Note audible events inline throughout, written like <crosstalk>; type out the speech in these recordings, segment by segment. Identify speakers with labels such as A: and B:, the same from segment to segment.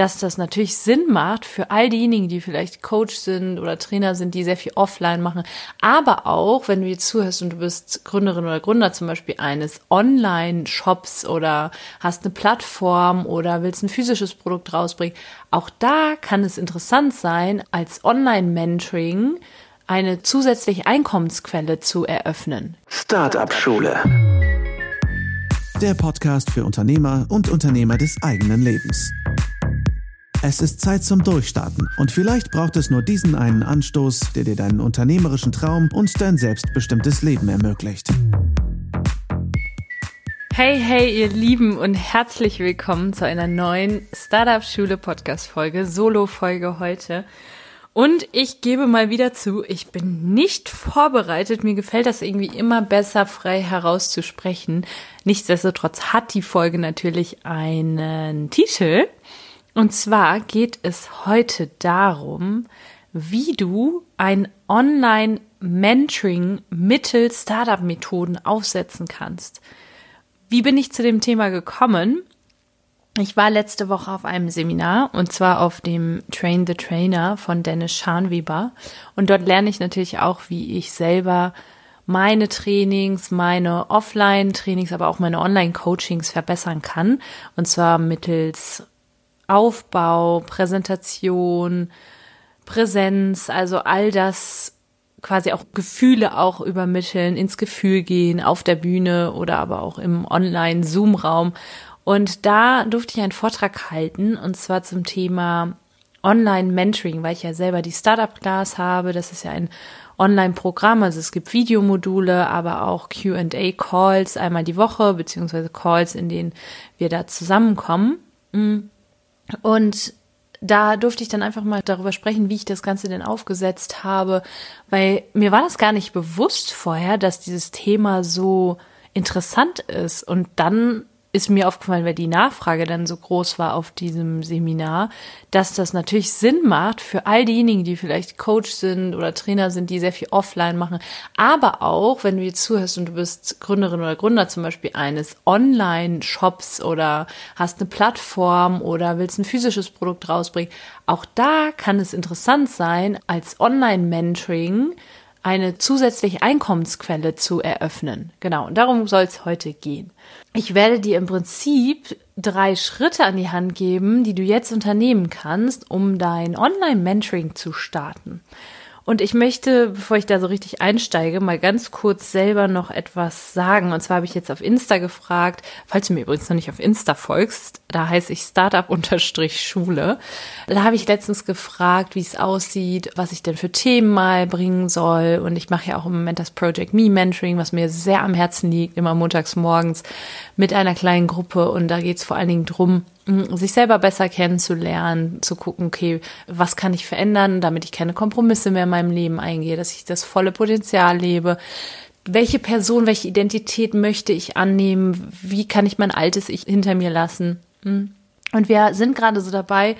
A: dass das natürlich Sinn macht für all diejenigen, die vielleicht Coach sind oder Trainer sind, die sehr viel offline machen. Aber auch, wenn du jetzt zuhörst und du bist Gründerin oder Gründer zum Beispiel eines Online-Shops oder hast eine Plattform oder willst ein physisches Produkt rausbringen, auch da kann es interessant sein, als Online-Mentoring eine zusätzliche Einkommensquelle zu eröffnen.
B: Startup Schule. Der Podcast für Unternehmer und Unternehmer des eigenen Lebens. Es ist Zeit zum Durchstarten und vielleicht braucht es nur diesen einen Anstoß, der dir deinen unternehmerischen Traum und dein selbstbestimmtes Leben ermöglicht.
A: Hey, hey, ihr Lieben und herzlich willkommen zu einer neuen Startup Schule Podcast Folge, Solo Folge heute. Und ich gebe mal wieder zu, ich bin nicht vorbereitet. Mir gefällt das irgendwie immer besser, frei herauszusprechen. Nichtsdestotrotz hat die Folge natürlich einen Titel. Und zwar geht es heute darum, wie du ein Online-Mentoring mittels Startup-Methoden aufsetzen kannst. Wie bin ich zu dem Thema gekommen? Ich war letzte Woche auf einem Seminar und zwar auf dem Train the Trainer von Dennis Scharnweber. Und dort lerne ich natürlich auch, wie ich selber meine Trainings, meine Offline-Trainings, aber auch meine Online-Coachings verbessern kann. Und zwar mittels Aufbau, Präsentation, Präsenz, also all das quasi auch Gefühle auch übermitteln, ins Gefühl gehen, auf der Bühne oder aber auch im Online-Zoom-Raum und da durfte ich einen Vortrag halten und zwar zum Thema Online-Mentoring, weil ich ja selber die Startup-Class habe. Das ist ja ein Online-Programm, also es gibt Videomodule, aber auch QA-Calls einmal die Woche, beziehungsweise Calls, in denen wir da zusammenkommen. Und da durfte ich dann einfach mal darüber sprechen, wie ich das Ganze denn aufgesetzt habe, weil mir war das gar nicht bewusst vorher, dass dieses Thema so interessant ist. Und dann ist mir aufgefallen, weil die Nachfrage dann so groß war auf diesem Seminar, dass das natürlich Sinn macht für all diejenigen, die vielleicht Coach sind oder Trainer sind, die sehr viel offline machen. Aber auch, wenn du jetzt zuhörst und du bist Gründerin oder Gründer zum Beispiel eines Online-Shops oder hast eine Plattform oder willst ein physisches Produkt rausbringen, auch da kann es interessant sein, als Online-Mentoring eine zusätzliche Einkommensquelle zu eröffnen. Genau, und darum soll es heute gehen. Ich werde dir im Prinzip drei Schritte an die Hand geben, die du jetzt unternehmen kannst, um dein Online-Mentoring zu starten. Und ich möchte, bevor ich da so richtig einsteige, mal ganz kurz selber noch etwas sagen. Und zwar habe ich jetzt auf Insta gefragt, falls du mir übrigens noch nicht auf Insta folgst, da heiße ich Startup-Schule. Da habe ich letztens gefragt, wie es aussieht, was ich denn für Themen mal bringen soll. Und ich mache ja auch im Moment das Project Me Mentoring, was mir sehr am Herzen liegt, immer montags morgens mit einer kleinen Gruppe. Und da geht es vor allen Dingen drum, sich selber besser kennenzulernen, zu gucken, okay, was kann ich verändern, damit ich keine Kompromisse mehr in meinem Leben eingehe, dass ich das volle Potenzial lebe. Welche Person, welche Identität möchte ich annehmen? Wie kann ich mein altes Ich hinter mir lassen? Und wir sind gerade so dabei,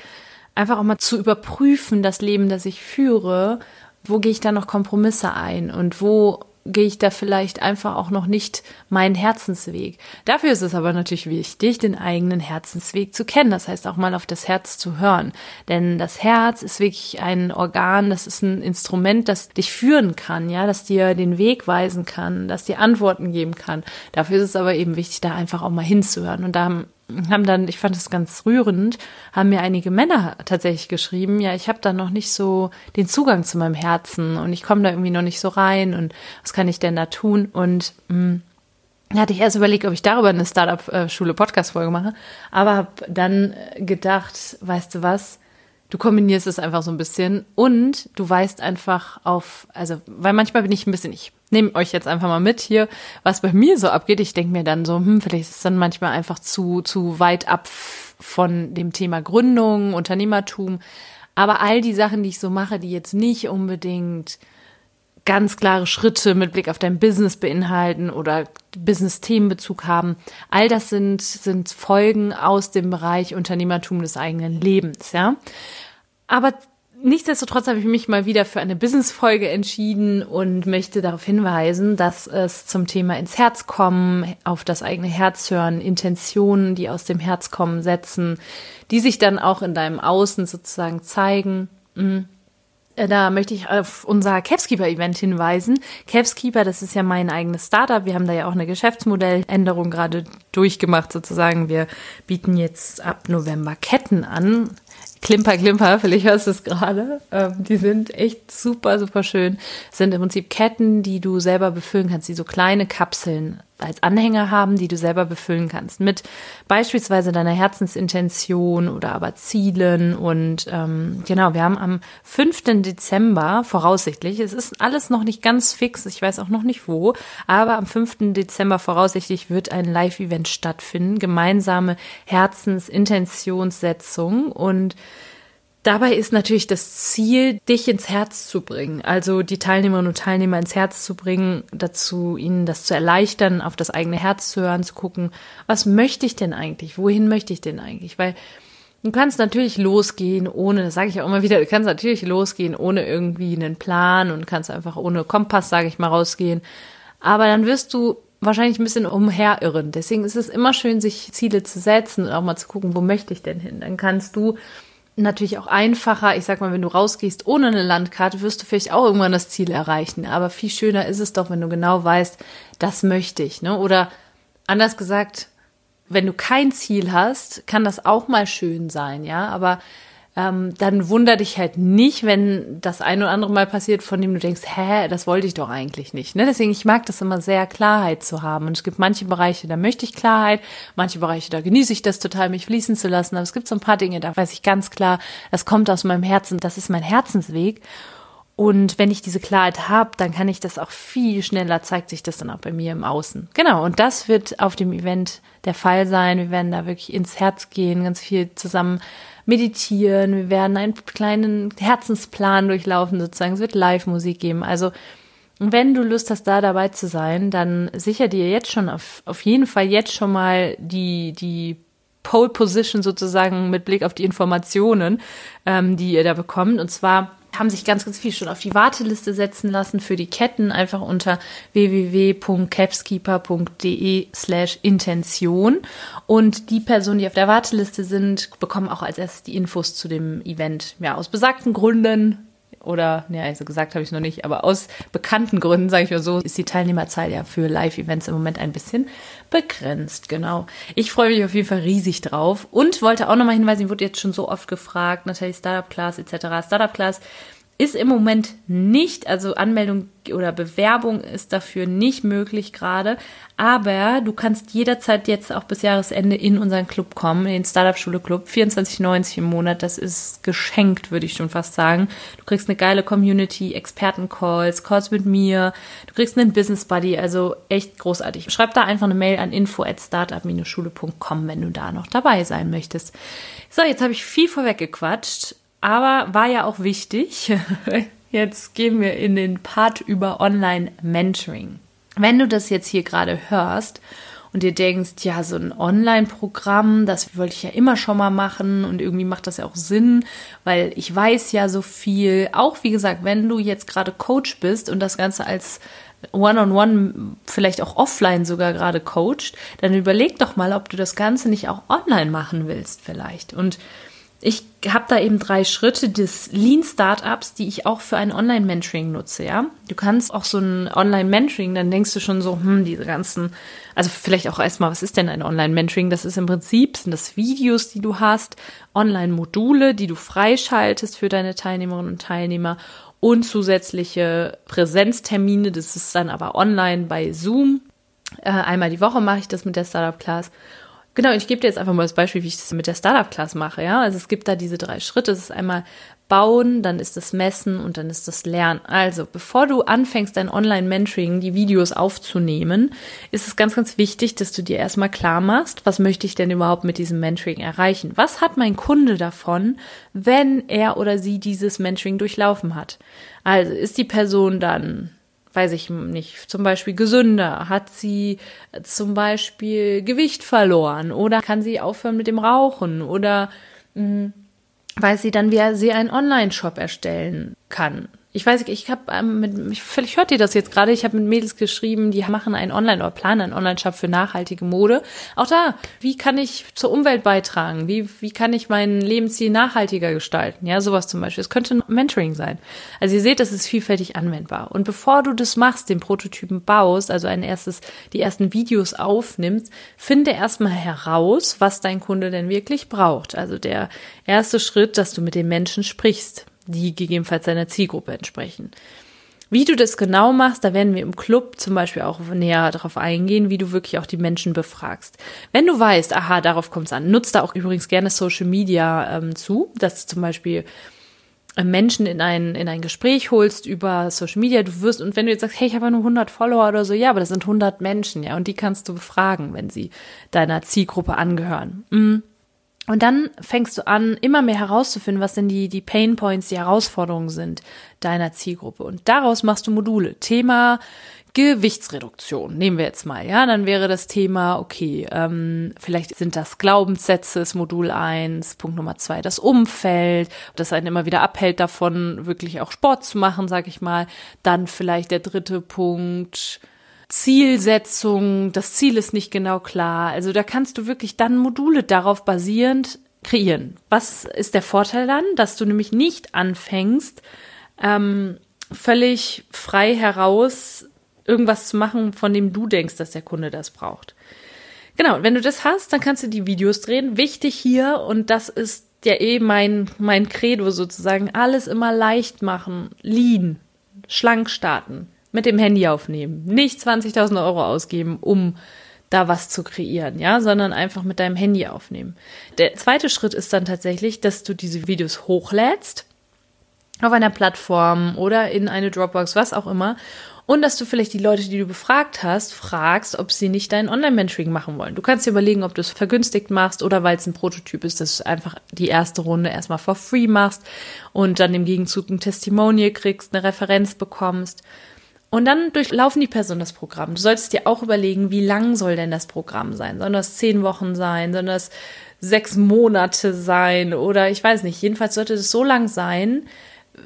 A: einfach auch mal zu überprüfen, das Leben, das ich führe, wo gehe ich da noch Kompromisse ein und wo gehe ich da vielleicht einfach auch noch nicht meinen Herzensweg. Dafür ist es aber natürlich wichtig, den eigenen Herzensweg zu kennen. Das heißt auch mal auf das Herz zu hören. Denn das Herz ist wirklich ein Organ, das ist ein Instrument, das dich führen kann, ja, das dir den Weg weisen kann, das dir Antworten geben kann. Dafür ist es aber eben wichtig, da einfach auch mal hinzuhören. Und da haben dann, ich fand es ganz rührend, haben mir einige Männer tatsächlich geschrieben, ja, ich habe da noch nicht so den Zugang zu meinem Herzen und ich komme da irgendwie noch nicht so rein und was kann ich denn da tun? Und mh, hm, da hatte ich erst überlegt, ob ich darüber eine Startup-Schule-Podcast-Folge mache, aber habe dann gedacht, weißt du was, du kombinierst es einfach so ein bisschen und du weißt einfach auf, also, weil manchmal bin ich ein bisschen, ich nehme euch jetzt einfach mal mit hier, was bei mir so abgeht. Ich denke mir dann so, hm, vielleicht ist es dann manchmal einfach zu, zu weit ab von dem Thema Gründung, Unternehmertum. Aber all die Sachen, die ich so mache, die jetzt nicht unbedingt ganz klare Schritte mit Blick auf dein Business beinhalten oder Business-Themenbezug haben. All das sind, sind Folgen aus dem Bereich Unternehmertum des eigenen Lebens, ja. Aber Nichtsdestotrotz habe ich mich mal wieder für eine Business-Folge entschieden und möchte darauf hinweisen, dass es zum Thema ins Herz kommen, auf das eigene Herz hören, Intentionen, die aus dem Herz kommen, setzen, die sich dann auch in deinem Außen sozusagen zeigen. Mhm. Äh, da möchte ich auf unser Capskeeper-Event hinweisen. Capskeeper, das ist ja mein eigenes Startup. Wir haben da ja auch eine Geschäftsmodelländerung gerade durchgemacht sozusagen. Wir bieten jetzt ab November Ketten an. Klimper, Klimper, vielleicht hörst du es gerade. Ähm, die sind echt super, super schön. Sind im Prinzip Ketten, die du selber befüllen kannst, die so kleine Kapseln als Anhänger haben, die du selber befüllen kannst. Mit beispielsweise deiner Herzensintention oder aber Zielen. Und ähm, genau, wir haben am 5. Dezember voraussichtlich, es ist alles noch nicht ganz fix, ich weiß auch noch nicht wo, aber am 5. Dezember voraussichtlich wird ein Live-Event stattfinden, gemeinsame Herzenintentionssetzung und Dabei ist natürlich das Ziel, dich ins Herz zu bringen, also die Teilnehmerinnen und Teilnehmer ins Herz zu bringen, dazu ihnen das zu erleichtern, auf das eigene Herz zu hören, zu gucken, was möchte ich denn eigentlich, wohin möchte ich denn eigentlich, weil du kannst natürlich losgehen ohne, das sage ich auch immer wieder, du kannst natürlich losgehen ohne irgendwie einen Plan und kannst einfach ohne Kompass, sage ich mal, rausgehen, aber dann wirst du wahrscheinlich ein bisschen umherirren. Deswegen ist es immer schön, sich Ziele zu setzen und auch mal zu gucken, wo möchte ich denn hin. Dann kannst du natürlich auch einfacher. Ich sag mal, wenn du rausgehst ohne eine Landkarte, wirst du vielleicht auch irgendwann das Ziel erreichen. Aber viel schöner ist es doch, wenn du genau weißt, das möchte ich. Ne? Oder anders gesagt, wenn du kein Ziel hast, kann das auch mal schön sein, ja. Aber ähm, dann wunder dich halt nicht, wenn das ein oder andere Mal passiert, von dem du denkst, hä, das wollte ich doch eigentlich nicht. Ne? Deswegen, ich mag das immer sehr, Klarheit zu haben. Und es gibt manche Bereiche, da möchte ich Klarheit, manche Bereiche, da genieße ich das total, mich fließen zu lassen. Aber es gibt so ein paar Dinge, da weiß ich ganz klar, das kommt aus meinem Herzen, das ist mein Herzensweg. Und wenn ich diese Klarheit habe, dann kann ich das auch viel schneller, zeigt sich das dann auch bei mir im Außen. Genau, und das wird auf dem Event der Fall sein. Wir werden da wirklich ins Herz gehen, ganz viel zusammen meditieren, wir werden einen kleinen Herzensplan durchlaufen sozusagen, es wird Live-Musik geben. Also wenn du Lust hast, da dabei zu sein, dann sicher dir jetzt schon auf, auf jeden Fall jetzt schon mal die, die Pole Position sozusagen mit Blick auf die Informationen, ähm, die ihr da bekommt. Und zwar haben sich ganz, ganz viel schon auf die Warteliste setzen lassen für die Ketten, einfach unter www.capskeeper.de slash Intention. Und die Personen, die auf der Warteliste sind, bekommen auch als erstes die Infos zu dem Event. Ja, aus besagten Gründen oder, ja, also gesagt habe ich noch nicht, aber aus bekannten Gründen, sage ich mal so, ist die Teilnehmerzahl ja für Live-Events im Moment ein bisschen begrenzt, genau. Ich freue mich auf jeden Fall riesig drauf und wollte auch nochmal hinweisen, ich wurde jetzt schon so oft gefragt, natürlich Startup Class etc. Startup Class ist im Moment nicht, also Anmeldung oder Bewerbung ist dafür nicht möglich gerade, aber du kannst jederzeit jetzt auch bis Jahresende in unseren Club kommen, in den Startup Schule Club, 24,90 im Monat, das ist geschenkt, würde ich schon fast sagen. Du kriegst eine geile Community, Experten-Calls, Calls mit mir, du kriegst einen Business Buddy, also echt großartig. Schreib da einfach eine Mail an info at startup-schule.com, wenn du da noch dabei sein möchtest. So, jetzt habe ich viel vorweggequatscht. Aber war ja auch wichtig. <laughs> Jetzt gehen wir in den Part über Online-Mentoring. Wenn du das jetzt hier gerade hörst und dir denkst, ja, so ein Online-Programm, das wollte ich ja immer schon mal machen und irgendwie macht das ja auch Sinn, weil ich weiß ja so viel. Auch wie gesagt, wenn du jetzt gerade Coach bist und das Ganze als One-on-One, -on -one, vielleicht auch offline sogar gerade coacht, dann überleg doch mal, ob du das Ganze nicht auch online machen willst vielleicht. Und ich habe da eben drei Schritte des Lean Startups, die ich auch für ein Online-Mentoring nutze, ja. Du kannst auch so ein Online-Mentoring, dann denkst du schon so, hm, diese ganzen, also vielleicht auch erstmal, was ist denn ein Online-Mentoring? Das ist im Prinzip, sind das Videos, die du hast, Online-Module, die du freischaltest für deine Teilnehmerinnen und Teilnehmer und zusätzliche Präsenztermine, das ist dann aber online bei Zoom. Äh, einmal die Woche mache ich das mit der Startup Class Genau, ich gebe dir jetzt einfach mal das Beispiel, wie ich das mit der Startup-Class mache. Ja, also es gibt da diese drei Schritte. Es ist einmal bauen, dann ist das Messen und dann ist das Lernen. Also, bevor du anfängst, dein Online-Mentoring, die Videos aufzunehmen, ist es ganz, ganz wichtig, dass du dir erstmal klar machst, was möchte ich denn überhaupt mit diesem Mentoring erreichen? Was hat mein Kunde davon, wenn er oder sie dieses Mentoring durchlaufen hat? Also, ist die Person dann weiß ich nicht, zum Beispiel gesünder? Hat sie zum Beispiel Gewicht verloren? Oder kann sie aufhören mit dem Rauchen? Oder mh, hm, weiß sie dann, wie sie einen Online-Shop erstellen kann. Ich weiß, ich habe ähm, mit, vielleicht hört ihr das jetzt gerade, ich habe mit Mädels geschrieben, die machen einen Online- oder planen einen Online-Shop für nachhaltige Mode. Auch da, wie kann ich zur Umwelt beitragen? Wie, wie kann ich mein Lebensziel nachhaltiger gestalten? Ja, sowas zum Beispiel. Es könnte ein Mentoring sein. Also ihr seht, das ist vielfältig anwendbar. Und bevor du das machst, den Prototypen baust, also ein erstes, die ersten Videos aufnimmst, finde erstmal heraus, was dein Kunde denn wirklich braucht. Also der erste Schritt, dass du mit den Menschen sprichst die gegebenenfalls seiner Zielgruppe entsprechen. Wie du das genau machst, da werden wir im Club zum Beispiel auch näher darauf eingehen, wie du wirklich auch die Menschen befragst. Wenn du weißt, aha, darauf kommt es an, nutzt da auch übrigens gerne Social Media ähm, zu, dass du zum Beispiel äh, Menschen in ein, in ein Gespräch holst über Social Media, du wirst, und wenn du jetzt sagst, hey, ich habe nur 100 Follower oder so, ja, aber das sind 100 Menschen, ja, und die kannst du befragen, wenn sie deiner Zielgruppe angehören. Mhm. Und dann fängst du an, immer mehr herauszufinden, was denn die, die Pain Points, die Herausforderungen sind deiner Zielgruppe. Und daraus machst du Module. Thema Gewichtsreduktion, nehmen wir jetzt mal, ja, dann wäre das Thema, okay, ähm, vielleicht sind das Glaubenssätze, ist Modul eins. Punkt Nummer zwei, das Umfeld, das einen immer wieder abhält davon, wirklich auch Sport zu machen, sag ich mal. Dann vielleicht der dritte Punkt, Zielsetzung, das Ziel ist nicht genau klar. Also da kannst du wirklich dann Module darauf basierend kreieren. Was ist der Vorteil dann? Dass du nämlich nicht anfängst, ähm, völlig frei heraus irgendwas zu machen, von dem du denkst, dass der Kunde das braucht. Genau, wenn du das hast, dann kannst du die Videos drehen. Wichtig hier, und das ist ja eh mein, mein Credo sozusagen, alles immer leicht machen, lean, schlank starten mit dem Handy aufnehmen. Nicht 20.000 Euro ausgeben, um da was zu kreieren, ja, sondern einfach mit deinem Handy aufnehmen. Der zweite Schritt ist dann tatsächlich, dass du diese Videos hochlädst auf einer Plattform oder in eine Dropbox, was auch immer, und dass du vielleicht die Leute, die du befragt hast, fragst, ob sie nicht dein Online-Mentoring machen wollen. Du kannst dir überlegen, ob du es vergünstigt machst oder weil es ein Prototyp ist, dass du einfach die erste Runde erstmal for free machst und dann im Gegenzug ein Testimonial kriegst, eine Referenz bekommst und dann durchlaufen die Personen das Programm. Du solltest dir auch überlegen, wie lang soll denn das Programm sein? Sollen das zehn Wochen sein? Sollen das sechs Monate sein? Oder ich weiß nicht. Jedenfalls sollte es so lang sein,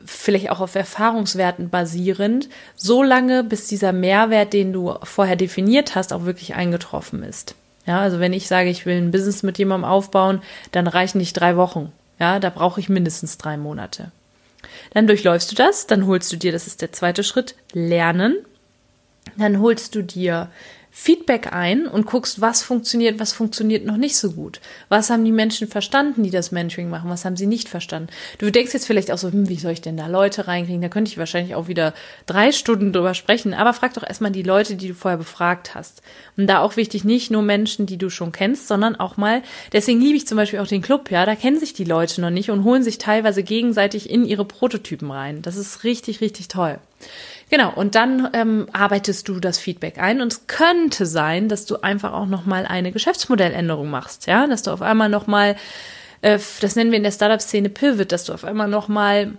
A: vielleicht auch auf Erfahrungswerten basierend, so lange, bis dieser Mehrwert, den du vorher definiert hast, auch wirklich eingetroffen ist. Ja, also wenn ich sage, ich will ein Business mit jemandem aufbauen, dann reichen nicht drei Wochen. Ja, da brauche ich mindestens drei Monate. Dann durchläufst du das, dann holst du dir, das ist der zweite Schritt, Lernen. Dann holst du dir Feedback ein und guckst, was funktioniert, was funktioniert noch nicht so gut. Was haben die Menschen verstanden, die das Mentoring machen, was haben sie nicht verstanden. Du denkst jetzt vielleicht auch so, hm, wie soll ich denn da Leute reinkriegen? Da könnte ich wahrscheinlich auch wieder drei Stunden drüber sprechen. Aber frag doch erstmal die Leute, die du vorher befragt hast. Und da auch wichtig, nicht nur Menschen, die du schon kennst, sondern auch mal, deswegen liebe ich zum Beispiel auch den Club, ja, da kennen sich die Leute noch nicht und holen sich teilweise gegenseitig in ihre Prototypen rein. Das ist richtig, richtig toll. Genau, und dann ähm, arbeitest du das Feedback ein und es könnte sein, dass du einfach auch nochmal eine Geschäftsmodelländerung machst, ja, dass du auf einmal nochmal, äh, das nennen wir in der Startup-Szene Pivot, dass du auf einmal nochmal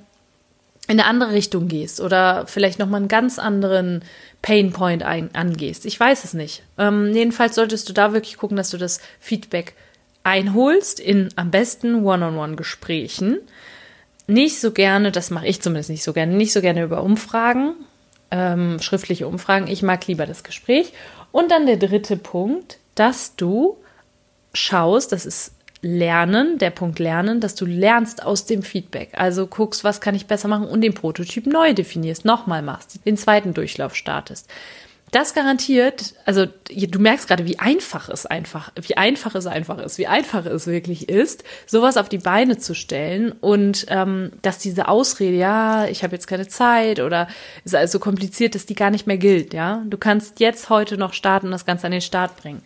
A: in eine andere Richtung gehst oder vielleicht nochmal einen ganz anderen Painpoint ein, angehst. Ich weiß es nicht. Ähm, jedenfalls solltest du da wirklich gucken, dass du das Feedback einholst in am besten One-on-One-Gesprächen. Nicht so gerne, das mache ich zumindest nicht so gerne, nicht so gerne über Umfragen, ähm, schriftliche Umfragen. Ich mag lieber das Gespräch. Und dann der dritte Punkt, dass du schaust, das ist Lernen, der Punkt Lernen, dass du lernst aus dem Feedback. Also guckst, was kann ich besser machen und den Prototyp neu definierst, nochmal machst, den zweiten Durchlauf startest das garantiert, also du merkst gerade, wie einfach es einfach, wie einfach es einfach ist, wie einfach es wirklich ist, sowas auf die Beine zu stellen und ähm, dass diese Ausrede, ja, ich habe jetzt keine Zeit oder ist alles so kompliziert, dass die gar nicht mehr gilt, ja. Du kannst jetzt heute noch starten und das Ganze an den Start bringen.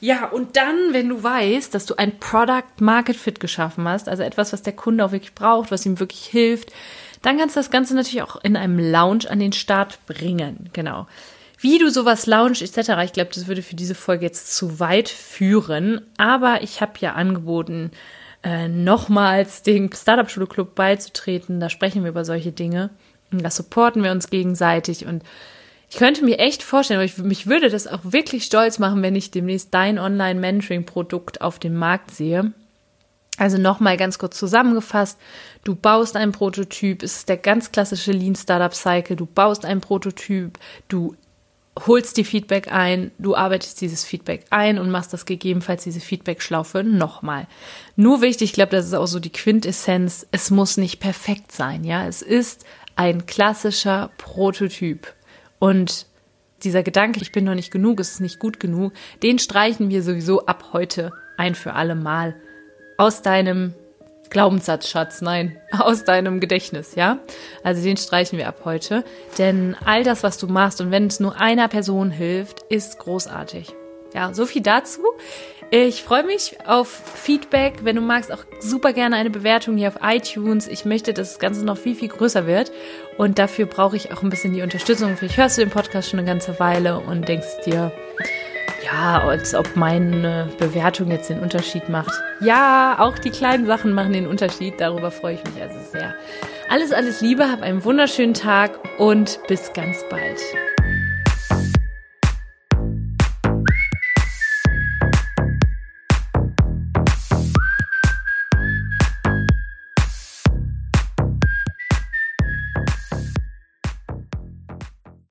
A: Ja, und dann, wenn du weißt, dass du ein Product Market Fit geschaffen hast, also etwas, was der Kunde auch wirklich braucht, was ihm wirklich hilft, dann kannst du das Ganze natürlich auch in einem Lounge an den Start bringen. Genau. Wie du sowas launch etc. Ich glaube, das würde für diese Folge jetzt zu weit führen. Aber ich habe ja angeboten, äh, nochmals dem Startup Schule Club beizutreten. Da sprechen wir über solche Dinge. Und da supporten wir uns gegenseitig. Und ich könnte mir echt vorstellen, ich, mich würde das auch wirklich stolz machen, wenn ich demnächst dein Online-Mentoring-Produkt auf dem Markt sehe. Also nochmal ganz kurz zusammengefasst. Du baust einen Prototyp, es ist der ganz klassische Lean Startup Cycle. Du baust einen Prototyp, du holst die Feedback ein, du arbeitest dieses Feedback ein und machst das gegebenenfalls diese Feedback-Schlaufe nochmal. Nur wichtig, ich glaube, das ist auch so die Quintessenz, es muss nicht perfekt sein, ja. Es ist ein klassischer Prototyp. Und dieser Gedanke, ich bin noch nicht genug, es ist nicht gut genug, den streichen wir sowieso ab heute ein für alle Mal aus deinem Glaubenssatzschatz, nein, <laughs> aus deinem Gedächtnis, ja? Also den streichen wir ab heute, denn all das, was du machst und wenn es nur einer Person hilft, ist großartig. Ja, so viel dazu. Ich freue mich auf Feedback. Wenn du magst, auch super gerne eine Bewertung hier auf iTunes. Ich möchte, dass das Ganze noch viel, viel größer wird. Und dafür brauche ich auch ein bisschen die Unterstützung. Vielleicht hörst du den Podcast schon eine ganze Weile und denkst dir, ja, als ob meine Bewertung jetzt den Unterschied macht. Ja, auch die kleinen Sachen machen den Unterschied. Darüber freue ich mich also sehr. Alles, alles Liebe, hab einen wunderschönen Tag und bis ganz bald.